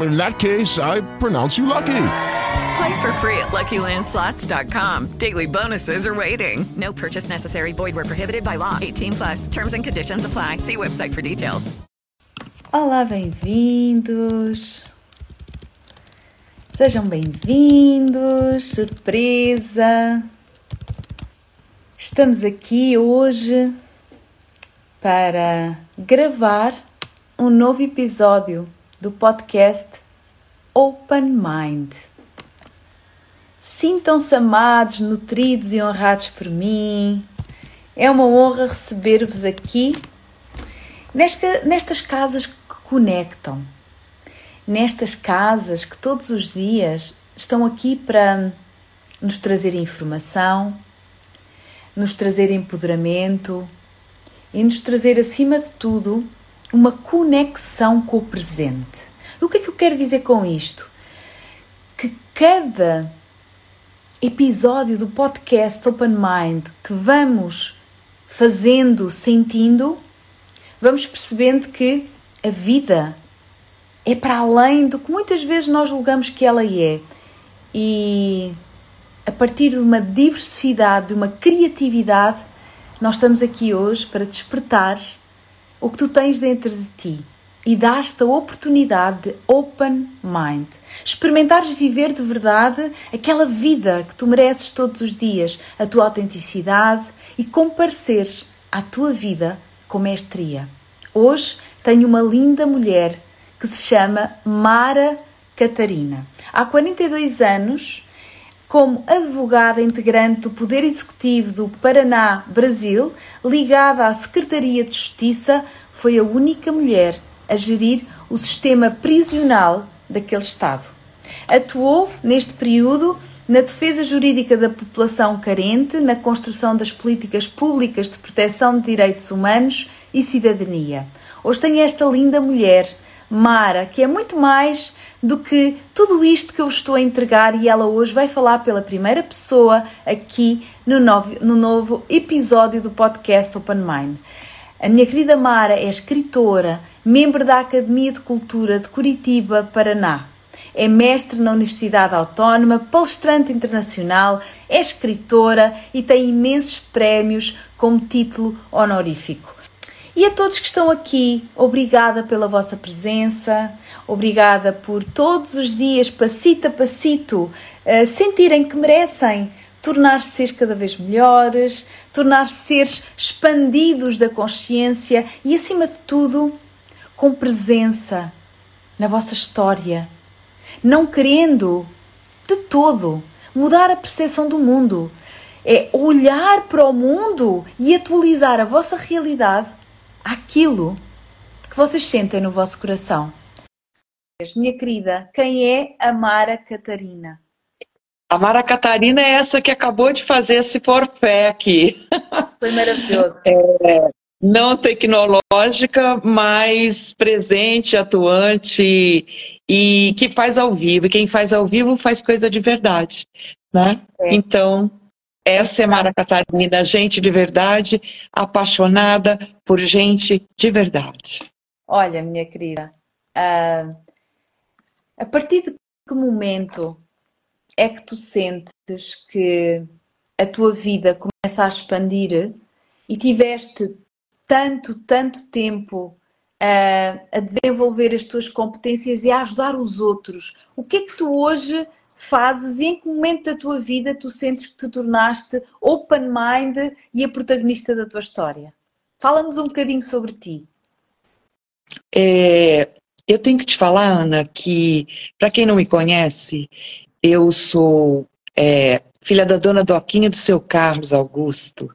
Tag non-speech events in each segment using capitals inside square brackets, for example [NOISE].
in that case, I pronounce you lucky. Play for free at LuckyLandSlots.com. Daily bonuses are waiting. No purchase necessary. Void were prohibited by law. 18 plus. Terms and conditions apply. See website for details. Olá, bem-vindos. Sejam bem-vindos. Surpresa. Estamos aqui hoje para gravar um novo episódio do podcast Open Mind. Sintam-se amados, nutridos e honrados por mim. É uma honra receber-vos aqui nesta, nestas casas que conectam, nestas casas que todos os dias estão aqui para nos trazer informação, nos trazer empoderamento e nos trazer, acima de tudo, uma conexão com o presente. O que é que eu quero dizer com isto? Que cada episódio do podcast Open Mind que vamos fazendo, sentindo, vamos percebendo que a vida é para além do que muitas vezes nós julgamos que ela é. E a partir de uma diversidade, de uma criatividade, nós estamos aqui hoje para despertar o que tu tens dentro de ti e dar-te a oportunidade de open mind. Experimentares viver de verdade aquela vida que tu mereces todos os dias, a tua autenticidade e compareceres à tua vida com mestria. Hoje tenho uma linda mulher que se chama Mara Catarina. Há 42 anos, como advogada integrante do Poder Executivo do Paraná, Brasil, ligada à Secretaria de Justiça, foi a única mulher a gerir o sistema prisional daquele Estado. Atuou neste período na defesa jurídica da população carente, na construção das políticas públicas de proteção de direitos humanos e cidadania. Hoje tenho esta linda mulher, Mara, que é muito mais do que tudo isto que eu estou a entregar e ela hoje vai falar pela primeira pessoa aqui no novo, no novo episódio do podcast Open Mind. A minha querida Mara é escritora, membro da Academia de Cultura de Curitiba, Paraná. É mestre na Universidade Autónoma, palestrante internacional, é escritora e tem imensos prémios como título honorífico. E a todos que estão aqui, obrigada pela vossa presença, obrigada por todos os dias, passito a passito, uh, sentirem que merecem tornar-se seres cada vez melhores, tornar-se seres expandidos da consciência e, acima de tudo, com presença na vossa história, não querendo de todo mudar a percepção do mundo. É olhar para o mundo e atualizar a vossa realidade aquilo que vocês sentem no vosso coração. Minha querida, quem é a Mara Catarina? A Mara Catarina é essa que acabou de fazer esse forfé aqui. [LAUGHS] Foi maravilhoso. É, não tecnológica, mas presente, atuante e que faz ao vivo. E quem faz ao vivo faz coisa de verdade, né? É. Então, essa é Mara Catarina, gente de verdade, apaixonada por gente de verdade. Olha, minha querida, uh, a partir de que momento é que tu sentes que a tua vida começa a expandir e tiveste tanto, tanto tempo a, a desenvolver as tuas competências e a ajudar os outros? O que é que tu hoje fazes e em que momento da tua vida tu sentes que te tornaste open mind e a protagonista da tua história? Fala-nos um bocadinho sobre ti. é, eu tenho que te falar, Ana, que, para quem não me conhece, eu sou é, filha da dona Doquinha do seu Carlos Augusto.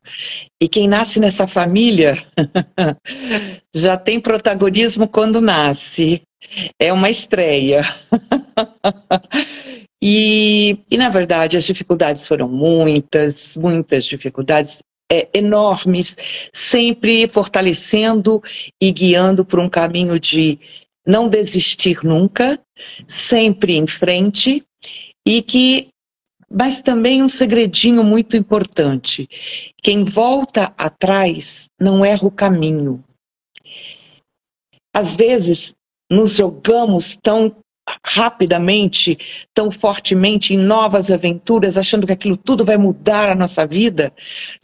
E quem nasce nessa família [LAUGHS] já tem protagonismo quando nasce. É uma estreia. [LAUGHS] [LAUGHS] e, e, na verdade, as dificuldades foram muitas, muitas dificuldades é, enormes, sempre fortalecendo e guiando por um caminho de não desistir nunca, sempre em frente, e que mas também um segredinho muito importante. Quem volta atrás não erra o caminho. Às vezes, nos jogamos tão rapidamente, tão fortemente em novas aventuras, achando que aquilo tudo vai mudar a nossa vida,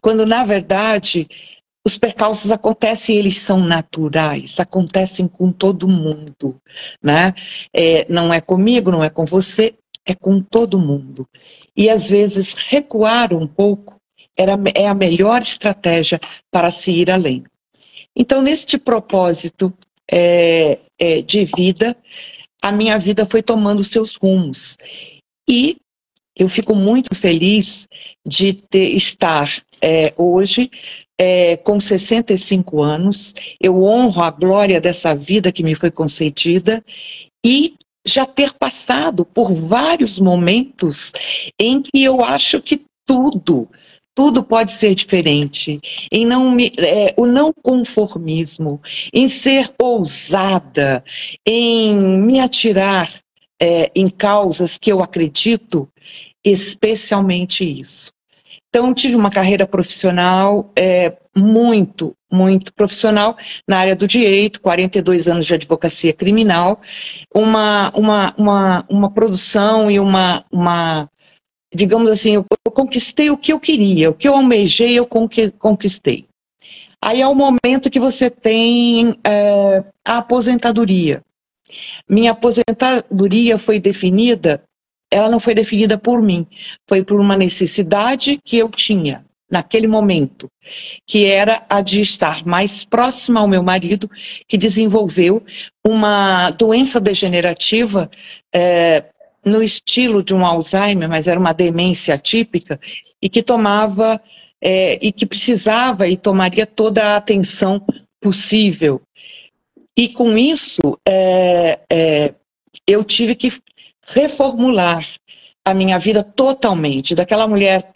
quando na verdade os percalços acontecem, eles são naturais, acontecem com todo mundo, né? É, não é comigo, não é com você, é com todo mundo. E às vezes recuar um pouco era, é a melhor estratégia para se ir além. Então, neste propósito é, é, de vida, a minha vida foi tomando seus rumos. E eu fico muito feliz de ter, estar é, hoje é, com 65 anos. Eu honro a glória dessa vida que me foi concedida e já ter passado por vários momentos em que eu acho que tudo, tudo pode ser diferente, em não é, o não conformismo, em ser ousada, em me atirar é, em causas que eu acredito, especialmente isso. Então, tive uma carreira profissional é, muito, muito profissional na área do direito, 42 anos de advocacia criminal, uma, uma, uma, uma produção e uma, uma digamos assim, eu, eu conquistei o que eu queria, o que eu almejei, eu conquistei. Aí é o momento que você tem é, a aposentadoria. Minha aposentadoria foi definida, ela não foi definida por mim, foi por uma necessidade que eu tinha naquele momento, que era a de estar mais próxima ao meu marido, que desenvolveu uma doença degenerativa é, no estilo de um Alzheimer, mas era uma demência típica, e que tomava é, e que precisava e tomaria toda a atenção possível. E com isso, é, é, eu tive que reformular a minha vida totalmente, daquela mulher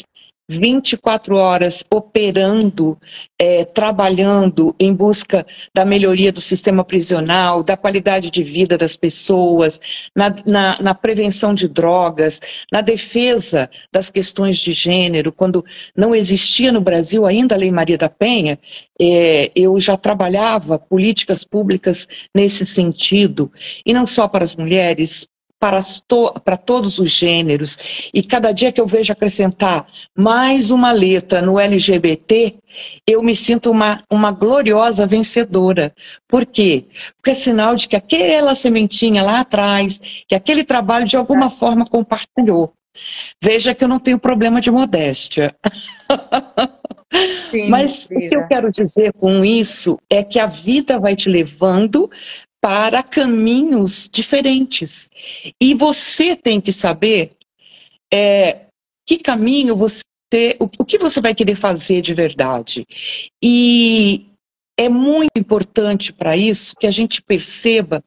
24 horas operando, é, trabalhando em busca da melhoria do sistema prisional, da qualidade de vida das pessoas, na, na, na prevenção de drogas, na defesa das questões de gênero. Quando não existia no Brasil ainda a Lei Maria da Penha, é, eu já trabalhava políticas públicas nesse sentido, e não só para as mulheres, para, to para todos os gêneros. E cada dia que eu vejo acrescentar mais uma letra no LGBT, eu me sinto uma, uma gloriosa vencedora. Por quê? Porque é sinal de que aquela sementinha lá atrás, que aquele trabalho de alguma forma compartilhou. Veja que eu não tenho problema de modéstia. Sim, Mas o que eu quero dizer com isso é que a vida vai te levando para caminhos diferentes. E você tem que saber é, que caminho você. O, o que você vai querer fazer de verdade. E é muito importante para isso que a gente perceba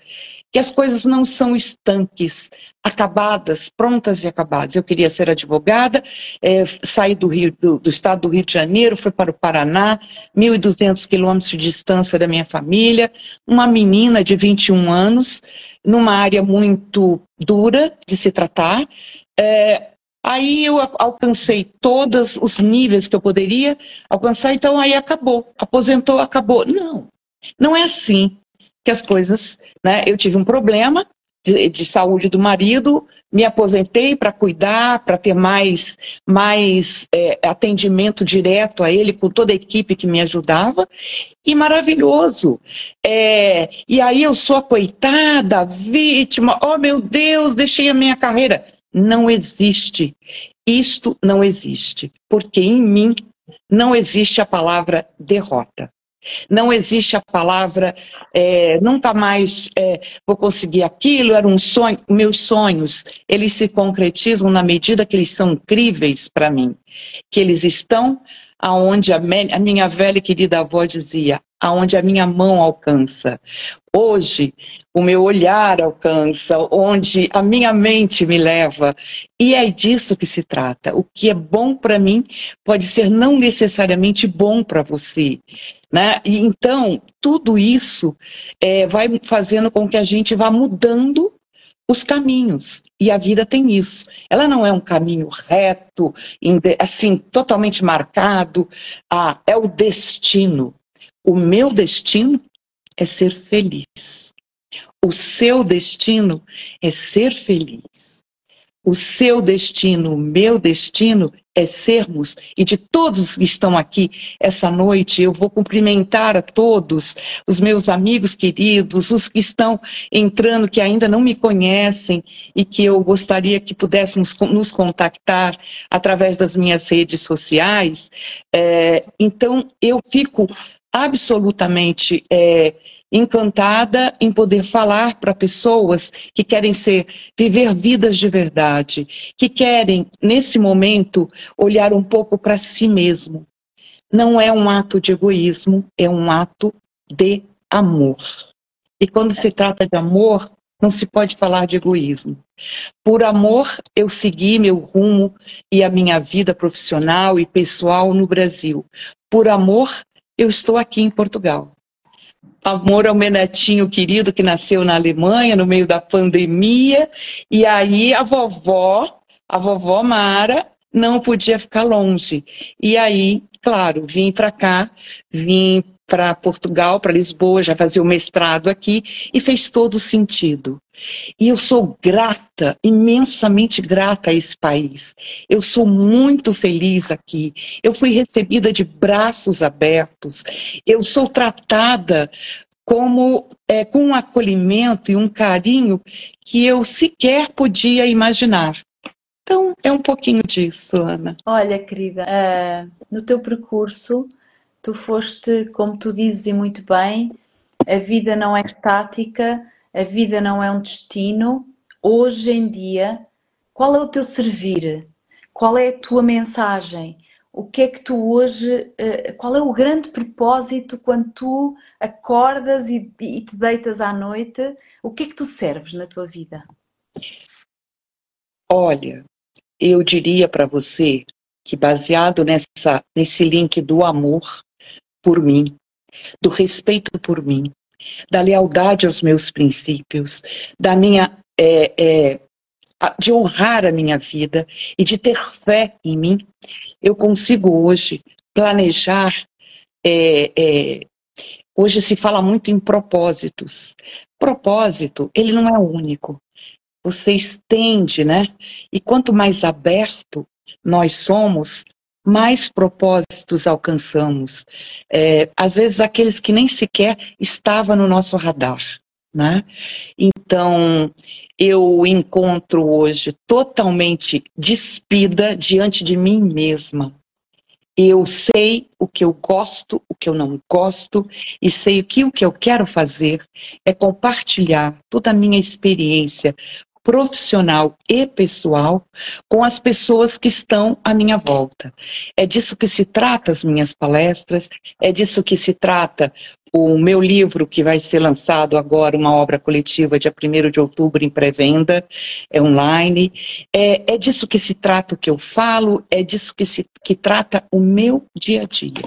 que as coisas não são estanques, acabadas, prontas e acabadas. Eu queria ser advogada, é, saí do, Rio, do, do, estado do Rio de Janeiro, fui para o Paraná, 1.200 quilômetros de distância da minha família, uma menina de 21 anos, numa área muito dura de se tratar. É, aí eu alcancei todos os níveis que eu poderia alcançar, então aí acabou, aposentou, acabou. Não, não é assim que as coisas, né? Eu tive um problema de, de saúde do marido, me aposentei para cuidar, para ter mais, mais é, atendimento direto a ele, com toda a equipe que me ajudava, e maravilhoso. É, e aí eu sou a coitada, vítima, oh meu Deus, deixei a minha carreira. Não existe. Isto não existe, porque em mim não existe a palavra derrota. Não existe a palavra é, nunca mais é, vou conseguir aquilo, era um sonho. Meus sonhos, eles se concretizam na medida que eles são incríveis para mim. Que eles estão aonde a, a minha velha e querida avó dizia, aonde a minha mão alcança. Hoje, o meu olhar alcança, onde a minha mente me leva. E é disso que se trata. O que é bom para mim pode ser não necessariamente bom para você. Né? E então, tudo isso é, vai fazendo com que a gente vá mudando os caminhos. E a vida tem isso. Ela não é um caminho reto, assim, totalmente marcado. Ah, é o destino. O meu destino é ser feliz. O seu destino é ser feliz. O seu destino, o meu destino é sermos, e de todos que estão aqui essa noite, eu vou cumprimentar a todos, os meus amigos queridos, os que estão entrando, que ainda não me conhecem e que eu gostaria que pudéssemos nos contactar através das minhas redes sociais. É, então, eu fico absolutamente é, encantada em poder falar para pessoas que querem ser, viver vidas de verdade, que querem, nesse momento, olhar um pouco para si mesmo. Não é um ato de egoísmo, é um ato de amor. E quando se trata de amor, não se pode falar de egoísmo. Por amor, eu segui meu rumo e a minha vida profissional e pessoal no Brasil. Por amor, eu estou aqui em Portugal amor ao meu netinho querido que nasceu na Alemanha no meio da pandemia. E aí a vovó, a vovó Mara, não podia ficar longe. E aí, claro, vim para cá, vim para Portugal, para Lisboa, já fazia o mestrado aqui e fez todo sentido. E eu sou grata, imensamente grata a esse país. Eu sou muito feliz aqui. Eu fui recebida de braços abertos. Eu sou tratada como é, com um acolhimento e um carinho que eu sequer podia imaginar. Então, é um pouquinho disso, Ana. Olha, querida, uh, no teu percurso, tu foste, como tu dizes e muito bem, a vida não é estática, a vida não é um destino. Hoje em dia, qual é o teu servir? Qual é a tua mensagem? O que é que tu hoje, uh, qual é o grande propósito quando tu acordas e, e te deitas à noite? O que é que tu serves na tua vida? Olha, eu diria para você que baseado nessa, nesse link do amor por mim, do respeito por mim, da lealdade aos meus princípios, da minha é, é, de honrar a minha vida e de ter fé em mim, eu consigo hoje planejar. É, é, hoje se fala muito em propósitos. Propósito, ele não é único você estende, né? E quanto mais aberto nós somos, mais propósitos alcançamos. É, às vezes aqueles que nem sequer estavam no nosso radar. Né? Então, eu encontro hoje totalmente despida diante de mim mesma. Eu sei o que eu gosto, o que eu não gosto, e sei que o que eu quero fazer é compartilhar toda a minha experiência profissional e pessoal com as pessoas que estão à minha volta. É disso que se trata as minhas palestras, é disso que se trata o meu livro, que vai ser lançado agora, uma obra coletiva, dia 1 de outubro, em pré-venda, é online. É, é disso que se trata o que eu falo, é disso que se que trata o meu dia a dia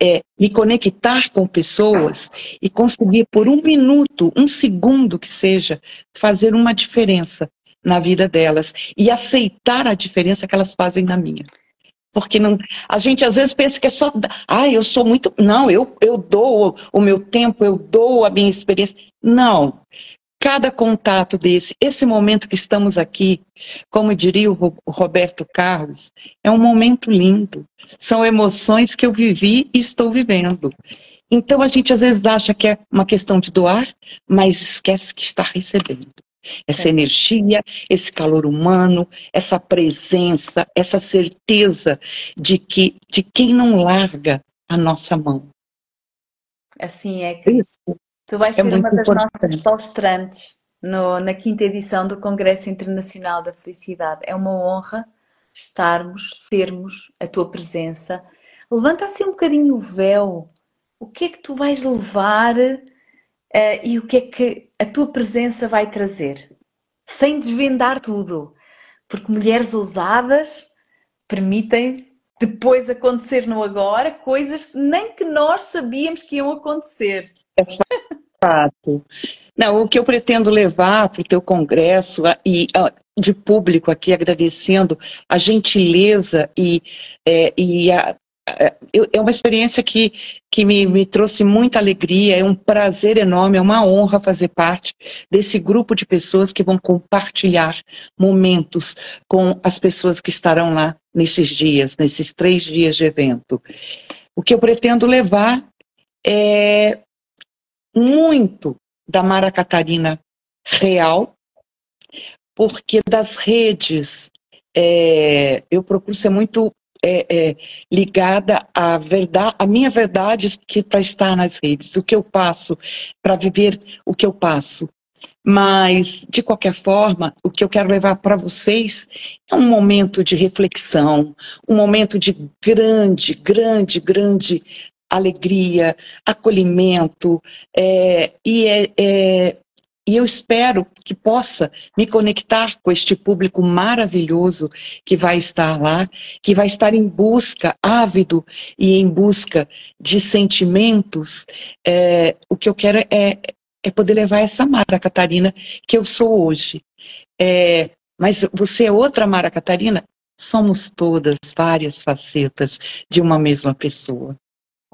é me conectar com pessoas e conseguir por um minuto, um segundo que seja, fazer uma diferença na vida delas e aceitar a diferença que elas fazem na minha. Porque não, a gente às vezes pensa que é só, ah, eu sou muito, não, eu, eu dou o meu tempo, eu dou a minha experiência. Não, cada contato desse, esse momento que estamos aqui, como diria o Roberto Carlos, é um momento lindo. São emoções que eu vivi e estou vivendo. Então a gente às vezes acha que é uma questão de doar, mas esquece que está recebendo. Essa é. energia, esse calor humano, essa presença, essa certeza de que de quem não larga a nossa mão. Assim é que Isso. Tu vais É ser uma das nossas importante. palestrantes no- na quinta edição do Congresso Internacional da Felicidade. É uma honra estarmos, sermos a tua presença. Levanta assim um bocadinho o véu. O que é que tu vais levar, eh, e o que é que a tua presença vai trazer? Sem desvendar tudo, porque mulheres ousadas permitem depois acontecer no agora coisas que nem que nós sabíamos que iam acontecer. Fato. Não, o que eu pretendo levar para o teu congresso e de público aqui agradecendo a gentileza e, é, e a- eu- é uma experiência que, que me, me trouxe muita alegria, é um prazer enorme, é uma honra fazer parte desse grupo de pessoas que vão compartilhar momentos com as pessoas que estarão lá nesses dias, nesses três dias de evento. O que eu pretendo levar é muito da Mara Catarina real, porque das redes é, eu procuro ser muito é, é, ligada à verdade, à minha verdade que para estar nas redes, o que eu passo para viver o que eu passo. Mas, de qualquer forma, o que eu quero levar para vocês é um momento de reflexão, um momento de grande, grande, grande alegria, acolhimento, é, e, é, é, e eu espero que possa me conectar com este público maravilhoso que vai estar lá, que vai estar em busca, ávido e em busca de sentimentos. É, o que eu quero é, é poder levar essa Mara Catarina que eu sou hoje. É, mas você é outra Mara Catarina? Somos todas várias facetas de uma mesma pessoa.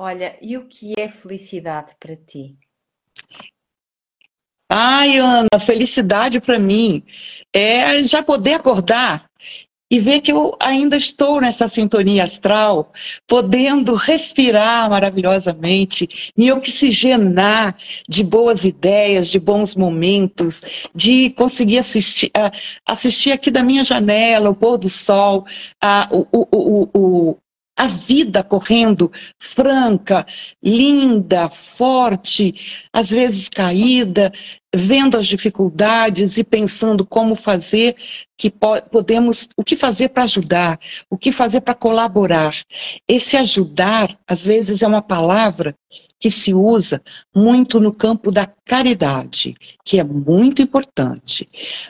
Olha, e o que é felicidade para ti? Ai, Ana, felicidade para mim é já poder acordar e ver que eu ainda estou nessa sintonia astral, podendo respirar maravilhosamente, me oxigenar de boas ideias, de bons momentos, de conseguir assistir, ah, assistir aqui da minha janela o pôr do sol, ah, o, o, o, o, a vida correndo franca, linda, forte, às vezes caída, vendo as dificuldades e pensando como fazer que po podemos, o que fazer para ajudar, o que fazer para colaborar. Esse ajudar, às vezes, é uma palavra que se usa muito no campo da caridade, que é muito importante.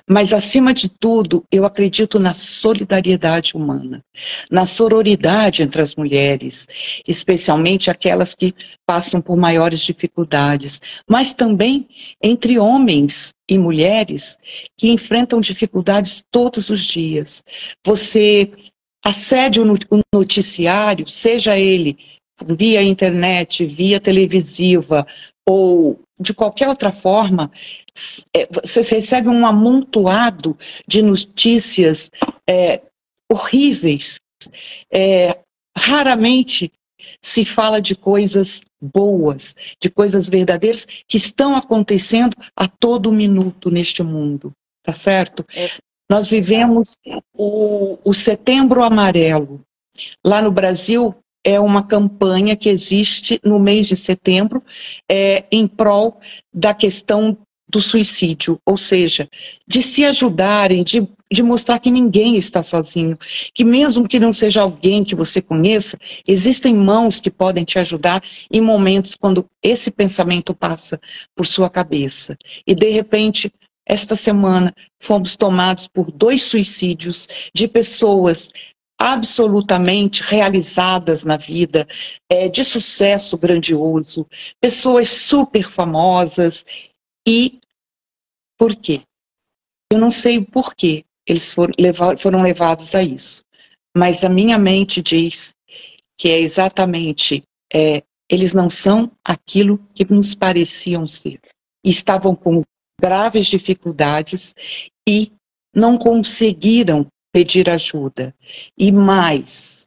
Mas, acima de tudo, eu acredito na solidariedade humana, na sororidade entre as mulheres, especialmente aquelas que passam por maiores dificuldades, mas também entre homens e mulheres que enfrentam dificuldades todos os dias. Você acede o noticiário, seja ele via internet, via televisiva ou de qualquer outra forma, você recebe um amontoado de notícias é, horríveis. É, raramente se fala de coisas boas, de coisas verdadeiras que estão acontecendo a todo minuto neste mundo, tá certo? É. Nós vivemos o, o Setembro Amarelo. Lá no Brasil, é uma campanha que existe no mês de setembro é, em prol da questão do suicídio, ou seja, de se ajudarem, de, de mostrar que ninguém está sozinho, que mesmo que não seja alguém que você conheça, existem mãos que podem te ajudar em momentos quando esse pensamento passa por sua cabeça. E de repente, esta semana, fomos tomados por dois suicídios de pessoas absolutamente realizadas na vida, é, de sucesso grandioso, pessoas super famosas. E por quê? Eu não sei o porquê eles foram, levar, foram levados a isso, mas a minha mente diz que é exatamente é, eles não são aquilo que nos pareciam ser. Estavam com graves dificuldades e não conseguiram pedir ajuda. E mais,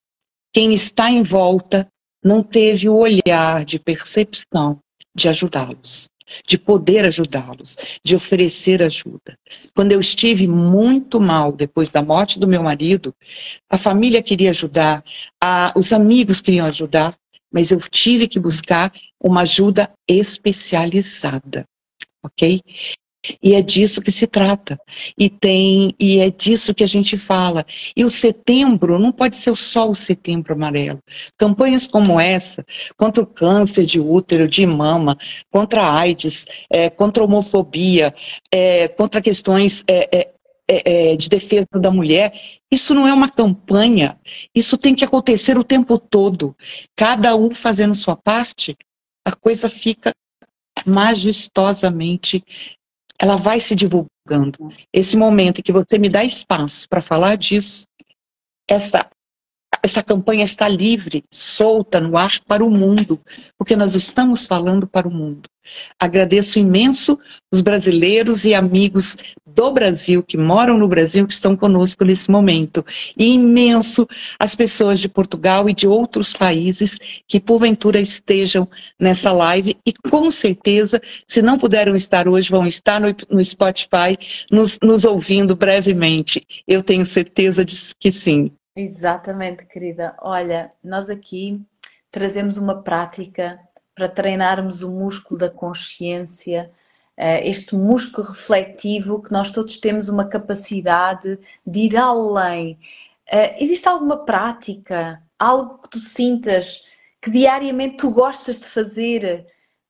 quem está em volta não teve o olhar de percepção de ajudá-los, de poder ajudá-los, de oferecer ajuda. Quando eu estive muito mal depois da morte do meu marido, a família queria ajudar, a, os amigos queriam ajudar, mas eu tive que buscar uma ajuda especializada, ok? E é disso que se trata. E tem e é disso que a gente fala. E o setembro não pode ser só o setembro amarelo. Campanhas como essa, contra o câncer de útero, de mama, contra a AIDS, é, contra a homofobia, é, contra questões é, é, é, é de defesa da mulher, isso não é uma campanha. Isso tem que acontecer o tempo todo. Cada um fazendo sua parte, a coisa fica majestosamente ela vai se divulgando. Esse momento em que você me dá espaço para falar disso, essa, essa campanha está livre, solta no ar para o mundo, porque nós estamos falando para o mundo. Agradeço imenso os brasileiros e amigos do Brasil, que moram no Brasil, que estão conosco nesse momento. E imenso as pessoas de Portugal e de outros países que porventura estejam nessa live e com certeza, se não puderam estar hoje, vão estar no, no Spotify nos, nos ouvindo brevemente. Eu tenho certeza de que sim. Exatamente, querida. Olha, nós aqui trazemos uma prática para treinarmos o músculo da consciência, eh, este músculo refletivo que nós todos temos uma capacidade de ir além. Eh, existe alguma prática, algo que tu sintas que diariamente tu gostas de fazer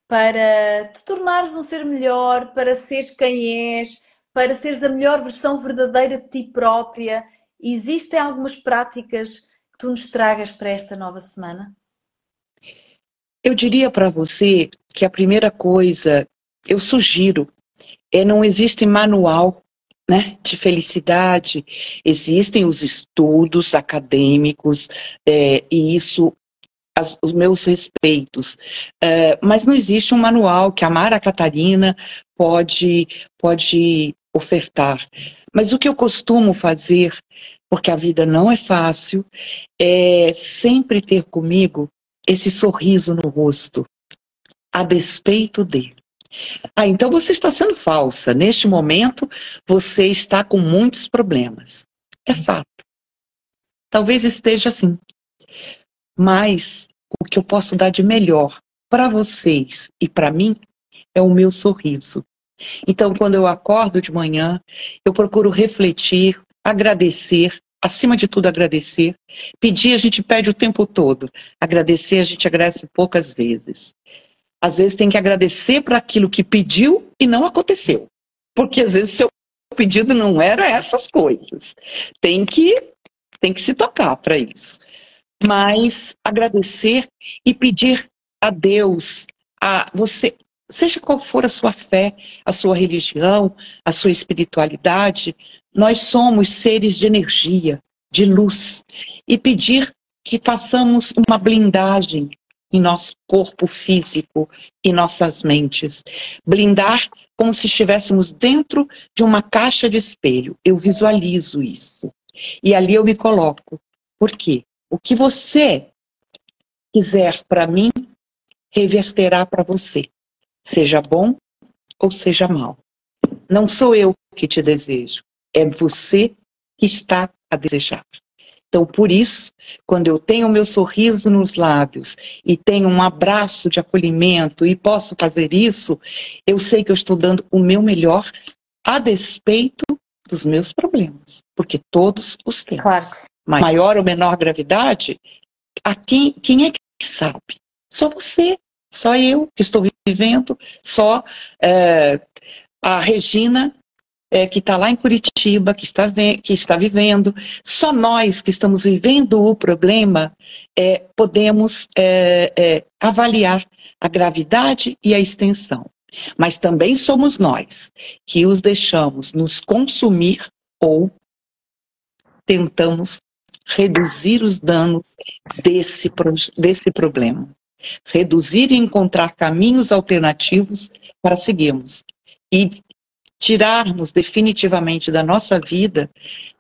para te tornares um ser melhor, para seres quem és, para seres a melhor versão verdadeira de ti própria? Existem algumas práticas que tu nos tragas para esta nova semana? Eu diria para você que a primeira coisa, eu sugiro, é não existe manual né, de felicidade, existem os estudos acadêmicos, é, e isso, as, os meus respeitos, é, mas não existe um manual que a Mara Catarina pode, pode ofertar. Mas o que eu costumo fazer, porque a vida não é fácil, é sempre ter comigo esse sorriso no rosto, a despeito dele. Ah, então você está sendo falsa. Neste momento, você está com muitos problemas. É fato. Talvez esteja assim. Mas o que eu posso dar de melhor para vocês e para mim é o meu sorriso. Então, quando eu acordo de manhã, eu procuro refletir, agradecer acima de tudo, agradecer. Pedir, a gente pede o tempo todo. Agradecer, a gente agradece poucas vezes. Às vezes tem que agradecer por aquilo que pediu e não aconteceu. Porque às vezes seu pedido não era essas coisas. Tem que, tem que se tocar para isso. Mas agradecer e pedir a Deus, a você, seja qual for a sua fé, a sua religião, a sua espiritualidade, nós somos seres de energia, de luz, e pedir que façamos uma blindagem em nosso corpo físico e nossas mentes. Blindar como se estivéssemos dentro de uma caixa de espelho. Eu visualizo isso. E ali eu me coloco. Por quê? O que você quiser para mim, reverterá para você seja bom ou seja mal. Não sou eu que te desejo, é você que está a desejar. Então, por isso, quando eu tenho o meu sorriso nos lábios e tenho um abraço de acolhimento e posso fazer isso, eu sei que eu estou dando o meu melhor a despeito dos meus problemas, porque todos os temos. Claro. Maior ou menor gravidade, a quem, quem é que sabe? Só você. Só eu que estou vivendo, só é, a Regina, é, que está lá em Curitiba, que está, que está vivendo, só nós que estamos vivendo o problema é, podemos é, é, avaliar a gravidade e a extensão. Mas também somos nós que os deixamos nos consumir ou tentamos reduzir os danos desse, desse problema reduzir e encontrar caminhos alternativos para seguirmos e tirarmos definitivamente da nossa vida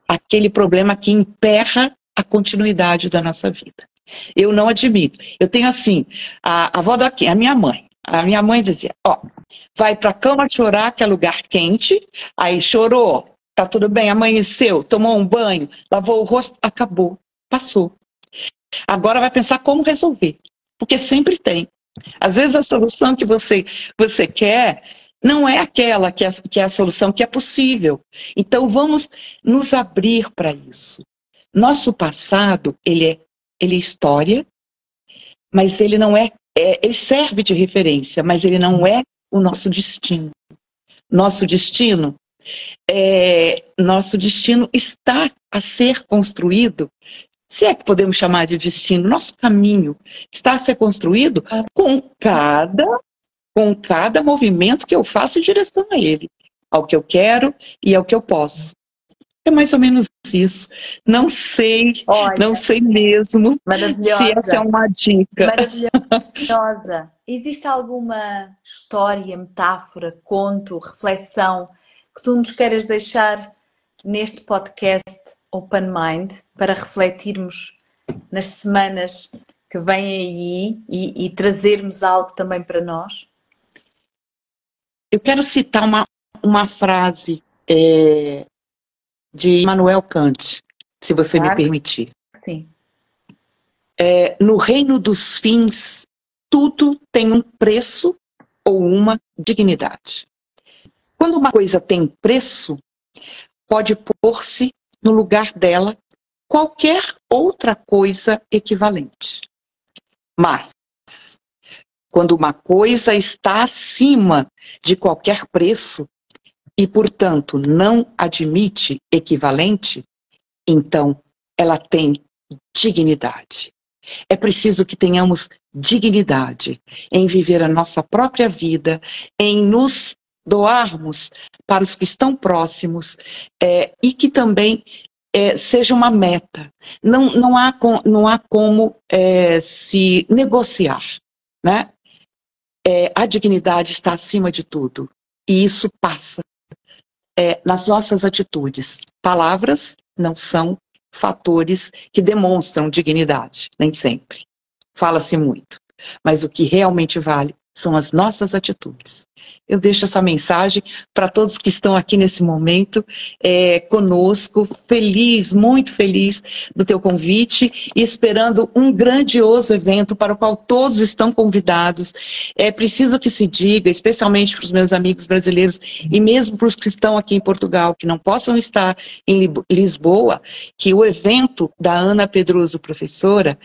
aquele problema que emperra a continuidade da nossa vida. Eu não admito. Eu tenho assim, a, a avó daqui, a minha mãe. A minha mãe dizia, ó, vai para a cama chorar, que é lugar quente, aí chorou, tá tudo bem, amanheceu, tomou um banho, lavou o rosto, acabou, passou. Agora vai pensar como resolver. Porque sempre tem. Às vezes a solução que você, você quer não é aquela que é, que é a solução que é possível. Então vamos nos abrir para isso. Nosso passado, ele é, ele é história, mas ele não é, é, ele serve de referência, mas ele não é o nosso destino. Nosso destino é, nosso destino está a ser construído se é que podemos chamar de destino, nosso caminho está a ser construído com cada, com cada movimento que eu faço em direção a ele, ao que eu quero e ao que eu posso. É mais ou menos isso. Não sei, Olha, não sei mesmo se essa é uma dica. Maravilhosa. [LAUGHS] Existe alguma história, metáfora, conto, reflexão que tu nos queiras deixar neste podcast Open Mind para refletirmos nas semanas que vêm aí e, e trazermos algo também para nós? Eu quero citar uma, uma frase é, de Immanuel Kant, se você claro. me permitir. Sim. É, no reino dos fins, tudo tem um preço ou uma dignidade. Quando uma coisa tem preço, pode pôr-se no lugar dela qualquer outra coisa equivalente. Mas, quando uma coisa está acima de qualquer preço e, portanto, não admite equivalente, então ela tem dignidade. É preciso que tenhamos dignidade em viver a nossa própria vida, em nos doarmos para os que estão próximos é, e que também é, seja uma meta. Não, não, há, com, não há como é, se negociar. Né? É, a dignidade está acima de tudo. E isso passa é, nas nossas atitudes. Palavras não são fatores que demonstram dignidade, nem sempre. Fala-se muito. Mas o que realmente vale são as nossas atitudes. Eu deixo essa mensagem para todos que estão aqui nesse momento é, conosco, feliz, muito feliz do teu convite e esperando um grandioso evento para o qual todos estão convidados. É preciso que se diga, especialmente para os meus amigos brasileiros e mesmo para os que estão aqui em Portugal, que não possam estar em Lisboa, que o evento da Ana Pedroso, professora,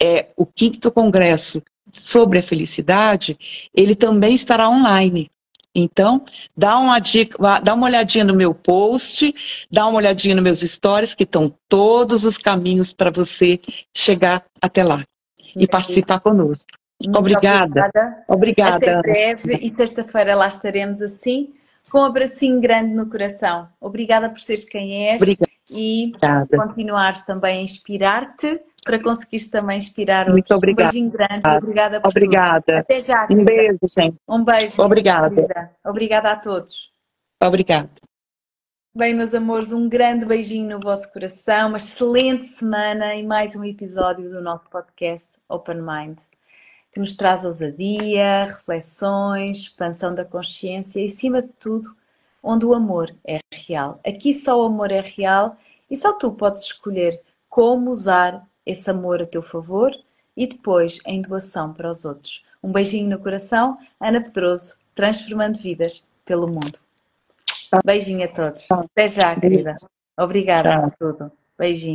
é o quinto congresso sobre a felicidade, ele também estará online. Então, dá uma dica, dá uma olhadinha no meu post, dá uma olhadinha nos meus stories, que estão todos os caminhos para você chegar até lá e participar conosco. Muito obrigada. Obrigada. obrigada. Até breve e sexta-feira lá estaremos assim, com um abracinho grande no coração. Obrigada por seres quem és obrigada. e continuares também a inspirar-te para conseguires também inspirar Muito outros. Obrigada. Um beijinho grande. Obrigada por Obrigada. Tudo. Até já. Um beijo, gente. Um beijo. Obrigada. Obrigada a todos. Obrigada. Bem, meus amores, um grande beijinho no vosso coração, uma excelente semana e mais um episódio do nosso podcast Open Mind, que nos traz ousadia, reflexões, expansão da consciência e, acima de tudo, onde o amor é real. Aqui só o amor é real e só tu podes escolher como usar esse amor a teu favor e depois em doação para os outros. Um beijinho no coração, Ana Pedroso, transformando vidas pelo mundo. Beijinho a todos. Até já, querida. Obrigada por tudo. Beijinho.